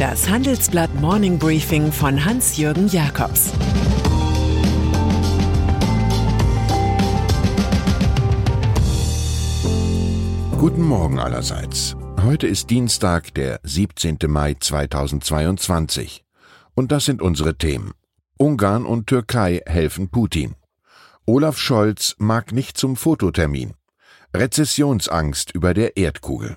Das Handelsblatt Morning Briefing von Hans-Jürgen Jakobs Guten Morgen allerseits. Heute ist Dienstag, der 17. Mai 2022. Und das sind unsere Themen. Ungarn und Türkei helfen Putin. Olaf Scholz mag nicht zum Fototermin. Rezessionsangst über der Erdkugel.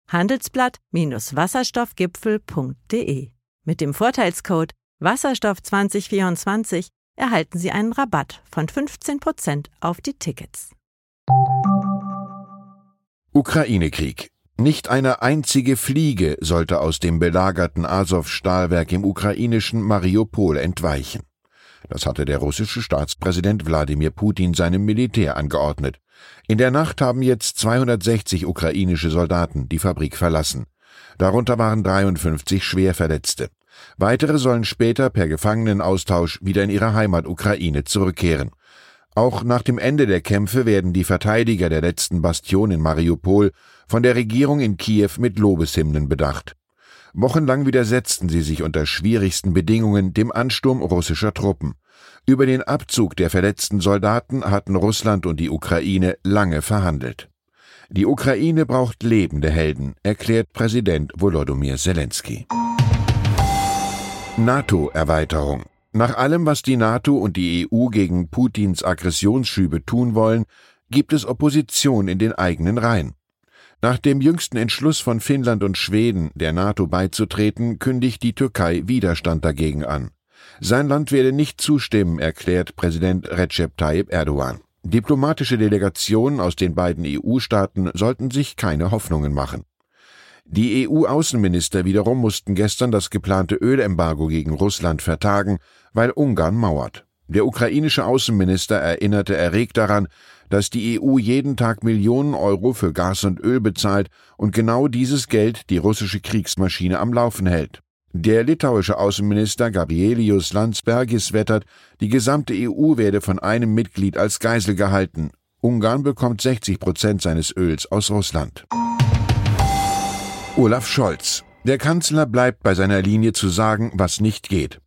handelsblatt-wasserstoffgipfel.de. Mit dem Vorteilscode Wasserstoff 2024 erhalten Sie einen Rabatt von 15% auf die Tickets. Ukraine-Krieg. Nicht eine einzige Fliege sollte aus dem belagerten Azov-Stahlwerk im ukrainischen Mariupol entweichen. Das hatte der russische Staatspräsident Wladimir Putin seinem Militär angeordnet. In der Nacht haben jetzt 260 ukrainische Soldaten die Fabrik verlassen. Darunter waren 53 Schwerverletzte. Weitere sollen später per Gefangenenaustausch wieder in ihre Heimat Ukraine zurückkehren. Auch nach dem Ende der Kämpfe werden die Verteidiger der letzten Bastion in Mariupol von der Regierung in Kiew mit Lobeshymnen bedacht. Wochenlang widersetzten sie sich unter schwierigsten Bedingungen dem Ansturm russischer Truppen. Über den Abzug der verletzten Soldaten hatten Russland und die Ukraine lange verhandelt. Die Ukraine braucht lebende Helden, erklärt Präsident Volodymyr Zelensky. NATO-Erweiterung. Nach allem, was die NATO und die EU gegen Putins Aggressionsschübe tun wollen, gibt es Opposition in den eigenen Reihen. Nach dem jüngsten Entschluss von Finnland und Schweden, der NATO beizutreten, kündigt die Türkei Widerstand dagegen an. Sein Land werde nicht zustimmen, erklärt Präsident Recep Tayyip Erdogan. Diplomatische Delegationen aus den beiden EU-Staaten sollten sich keine Hoffnungen machen. Die EU-Außenminister wiederum mussten gestern das geplante Ölembargo gegen Russland vertagen, weil Ungarn mauert. Der ukrainische Außenminister erinnerte erregt daran, dass die EU jeden Tag Millionen Euro für Gas und Öl bezahlt und genau dieses Geld die russische Kriegsmaschine am Laufen hält. Der litauische Außenminister Gabrielius Landsbergis wettert, die gesamte EU werde von einem Mitglied als Geisel gehalten. Ungarn bekommt 60 Prozent seines Öls aus Russland. Olaf Scholz. Der Kanzler bleibt bei seiner Linie zu sagen, was nicht geht.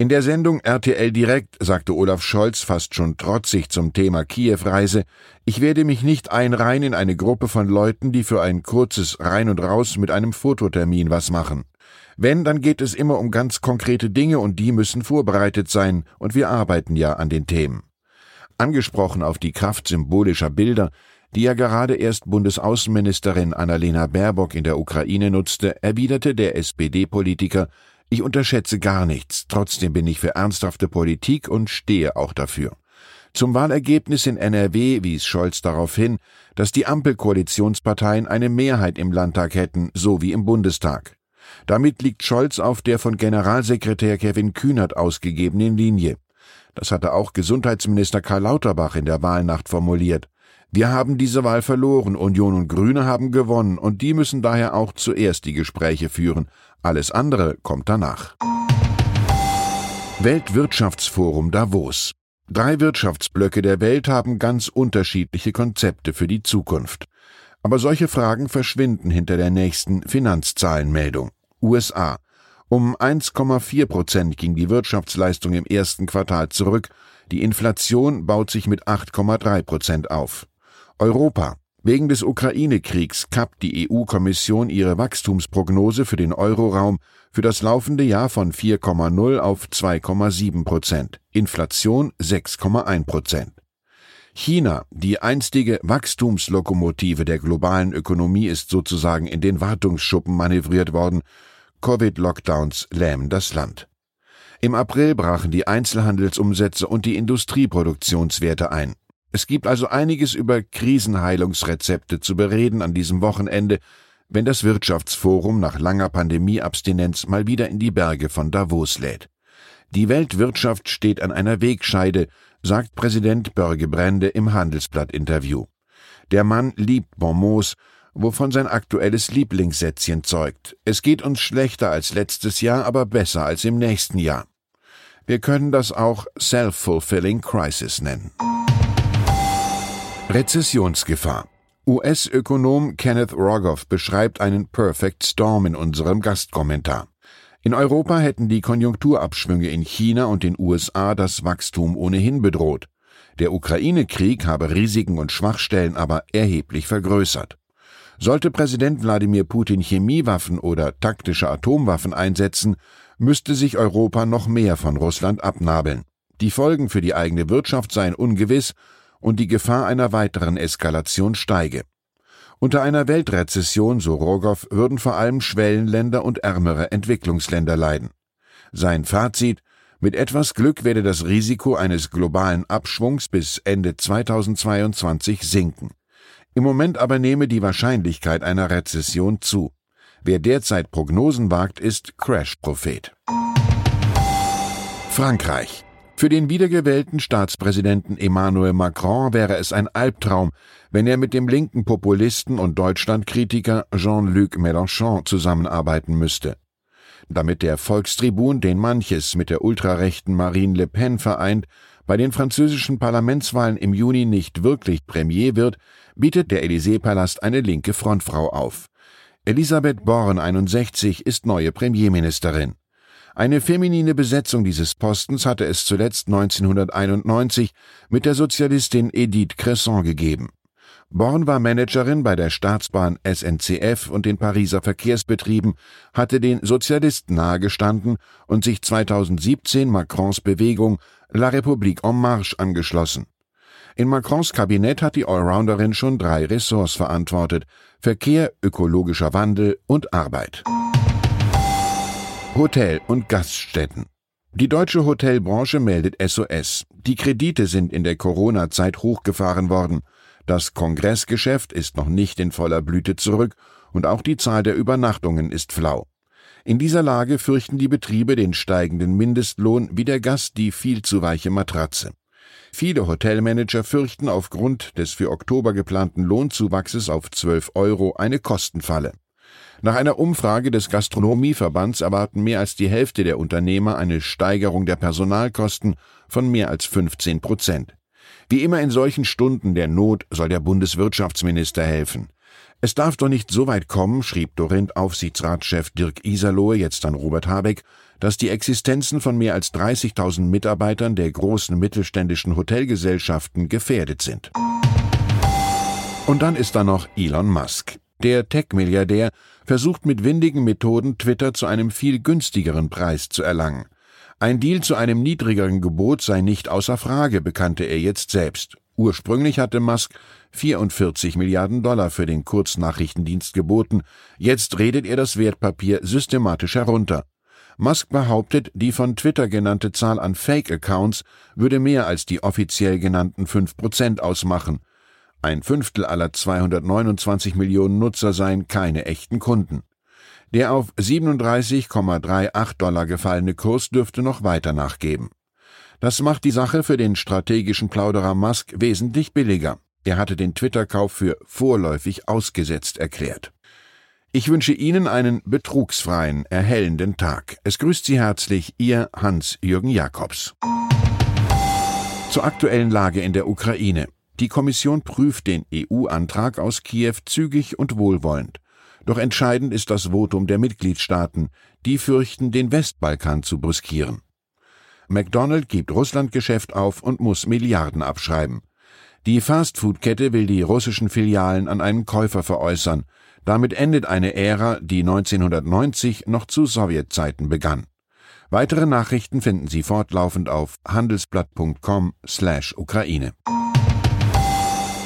In der Sendung RTL Direkt sagte Olaf Scholz fast schon trotzig zum Thema Kiew-Reise, ich werde mich nicht einreihen in eine Gruppe von Leuten, die für ein kurzes Rein und Raus mit einem Fototermin was machen. Wenn, dann geht es immer um ganz konkrete Dinge und die müssen vorbereitet sein und wir arbeiten ja an den Themen. Angesprochen auf die Kraft symbolischer Bilder, die ja gerade erst Bundesaußenministerin Annalena Baerbock in der Ukraine nutzte, erwiderte der SPD-Politiker, ich unterschätze gar nichts, trotzdem bin ich für ernsthafte Politik und stehe auch dafür. Zum Wahlergebnis in NRW wies Scholz darauf hin, dass die Ampelkoalitionsparteien eine Mehrheit im Landtag hätten, so wie im Bundestag. Damit liegt Scholz auf der von Generalsekretär Kevin Kühnert ausgegebenen Linie. Das hatte auch Gesundheitsminister Karl Lauterbach in der Wahlnacht formuliert. Wir haben diese Wahl verloren, Union und Grüne haben gewonnen, und die müssen daher auch zuerst die Gespräche führen. Alles andere kommt danach. Weltwirtschaftsforum Davos. Drei Wirtschaftsblöcke der Welt haben ganz unterschiedliche Konzepte für die Zukunft. Aber solche Fragen verschwinden hinter der nächsten Finanzzahlenmeldung. USA. Um 1,4 Prozent ging die Wirtschaftsleistung im ersten Quartal zurück, die Inflation baut sich mit 8,3 Prozent auf. Europa. Wegen des Ukraine-Kriegs kappt die EU-Kommission ihre Wachstumsprognose für den Euroraum für das laufende Jahr von 4,0 auf 2,7 Prozent, Inflation 6,1 Prozent. China, die einstige Wachstumslokomotive der globalen Ökonomie, ist sozusagen in den Wartungsschuppen manövriert worden. Covid-Lockdowns lähmen das Land. Im April brachen die Einzelhandelsumsätze und die Industrieproduktionswerte ein. Es gibt also einiges über Krisenheilungsrezepte zu bereden an diesem Wochenende. wenn das Wirtschaftsforum nach langer Pandemieabstinenz mal wieder in die Berge von Davos lädt. Die Weltwirtschaft steht an einer Wegscheide, sagt Präsident Börge Brände im Handelsblatt-Interview. Der Mann liebt Bonmots, wovon sein aktuelles Lieblingssätzchen zeugt. Es geht uns schlechter als letztes Jahr, aber besser als im nächsten Jahr. Wir können das auch Self-Fulfilling Crisis nennen. Rezessionsgefahr. US-Ökonom Kenneth Rogoff beschreibt einen Perfect Storm in unserem Gastkommentar. In Europa hätten die Konjunkturabschwünge in China und den USA das Wachstum ohnehin bedroht. Der Ukraine-Krieg habe Risiken und Schwachstellen aber erheblich vergrößert. Sollte Präsident Wladimir Putin Chemiewaffen oder taktische Atomwaffen einsetzen, müsste sich Europa noch mehr von Russland abnabeln. Die Folgen für die eigene Wirtschaft seien ungewiss und die Gefahr einer weiteren Eskalation steige. Unter einer Weltrezession, so Rogoff, würden vor allem Schwellenländer und ärmere Entwicklungsländer leiden. Sein Fazit mit etwas Glück werde das Risiko eines globalen Abschwungs bis Ende 2022 sinken. Im Moment aber nehme die Wahrscheinlichkeit einer Rezession zu. Wer derzeit Prognosen wagt, ist Crash-Prophet. Frankreich. Für den wiedergewählten Staatspräsidenten Emmanuel Macron wäre es ein Albtraum, wenn er mit dem linken Populisten und Deutschlandkritiker Jean-Luc Mélenchon zusammenarbeiten müsste. Damit der Volkstribun, den manches mit der ultrarechten Marine Le Pen vereint, bei den französischen Parlamentswahlen im Juni nicht wirklich Premier wird, bietet der Élysée-Palast eine linke Frontfrau auf. Elisabeth Born, 61, ist neue Premierministerin. Eine feminine Besetzung dieses Postens hatte es zuletzt 1991 mit der Sozialistin Edith Cresson gegeben. Born war Managerin bei der Staatsbahn SNCF und den Pariser Verkehrsbetrieben, hatte den Sozialisten nahegestanden und sich 2017 Macrons Bewegung La République en Marche angeschlossen. In Macrons Kabinett hat die Allrounderin schon drei Ressorts verantwortet Verkehr, ökologischer Wandel und Arbeit. Hotel- und Gaststätten. Die deutsche Hotelbranche meldet SOS. Die Kredite sind in der Corona-Zeit hochgefahren worden. Das Kongressgeschäft ist noch nicht in voller Blüte zurück und auch die Zahl der Übernachtungen ist flau. In dieser Lage fürchten die Betriebe den steigenden Mindestlohn wie der Gast die viel zu weiche Matratze. Viele Hotelmanager fürchten aufgrund des für Oktober geplanten Lohnzuwachses auf 12 Euro eine Kostenfalle. Nach einer Umfrage des Gastronomieverbands erwarten mehr als die Hälfte der Unternehmer eine Steigerung der Personalkosten von mehr als 15 Prozent. Wie immer in solchen Stunden der Not soll der Bundeswirtschaftsminister helfen. Es darf doch nicht so weit kommen, schrieb Dorint Aufsichtsratschef Dirk Iserlohe jetzt an Robert Habeck, dass die Existenzen von mehr als 30.000 Mitarbeitern der großen mittelständischen Hotelgesellschaften gefährdet sind. Und dann ist da noch Elon Musk. Der Tech-Milliardär versucht mit windigen Methoden Twitter zu einem viel günstigeren Preis zu erlangen. Ein Deal zu einem niedrigeren Gebot sei nicht außer Frage, bekannte er jetzt selbst. Ursprünglich hatte Musk 44 Milliarden Dollar für den Kurznachrichtendienst geboten. Jetzt redet er das Wertpapier systematisch herunter. Musk behauptet, die von Twitter genannte Zahl an Fake-Accounts würde mehr als die offiziell genannten 5% ausmachen. Ein Fünftel aller 229 Millionen Nutzer seien keine echten Kunden. Der auf 37,38 Dollar gefallene Kurs dürfte noch weiter nachgeben. Das macht die Sache für den strategischen Plauderer Musk wesentlich billiger. Er hatte den Twitter-Kauf für vorläufig ausgesetzt erklärt. Ich wünsche Ihnen einen betrugsfreien, erhellenden Tag. Es grüßt Sie herzlich Ihr Hans-Jürgen Jakobs. Zur aktuellen Lage in der Ukraine. Die Kommission prüft den EU-Antrag aus Kiew zügig und wohlwollend. Doch entscheidend ist das Votum der Mitgliedstaaten. Die fürchten, den Westbalkan zu brüskieren. McDonald gibt Russlandgeschäft auf und muss Milliarden abschreiben. Die Fastfood-Kette will die russischen Filialen an einen Käufer veräußern. Damit endet eine Ära, die 1990 noch zu Sowjetzeiten begann. Weitere Nachrichten finden Sie fortlaufend auf handelsblatt.com/Ukraine.